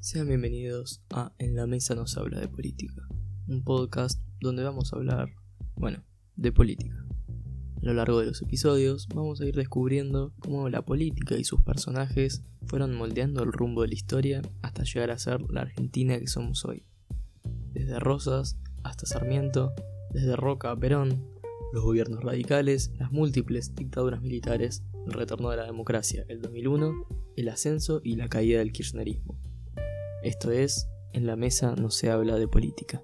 Sean bienvenidos a En la Mesa nos habla de política, un podcast donde vamos a hablar, bueno, de política. A lo largo de los episodios vamos a ir descubriendo cómo la política y sus personajes fueron moldeando el rumbo de la historia hasta llegar a ser la Argentina que somos hoy. Desde Rosas hasta Sarmiento, desde Roca a Perón, los gobiernos radicales, las múltiples dictaduras militares, el retorno de la democracia, el 2001, el ascenso y la caída del kirchnerismo. Esto es, en la mesa no se habla de política.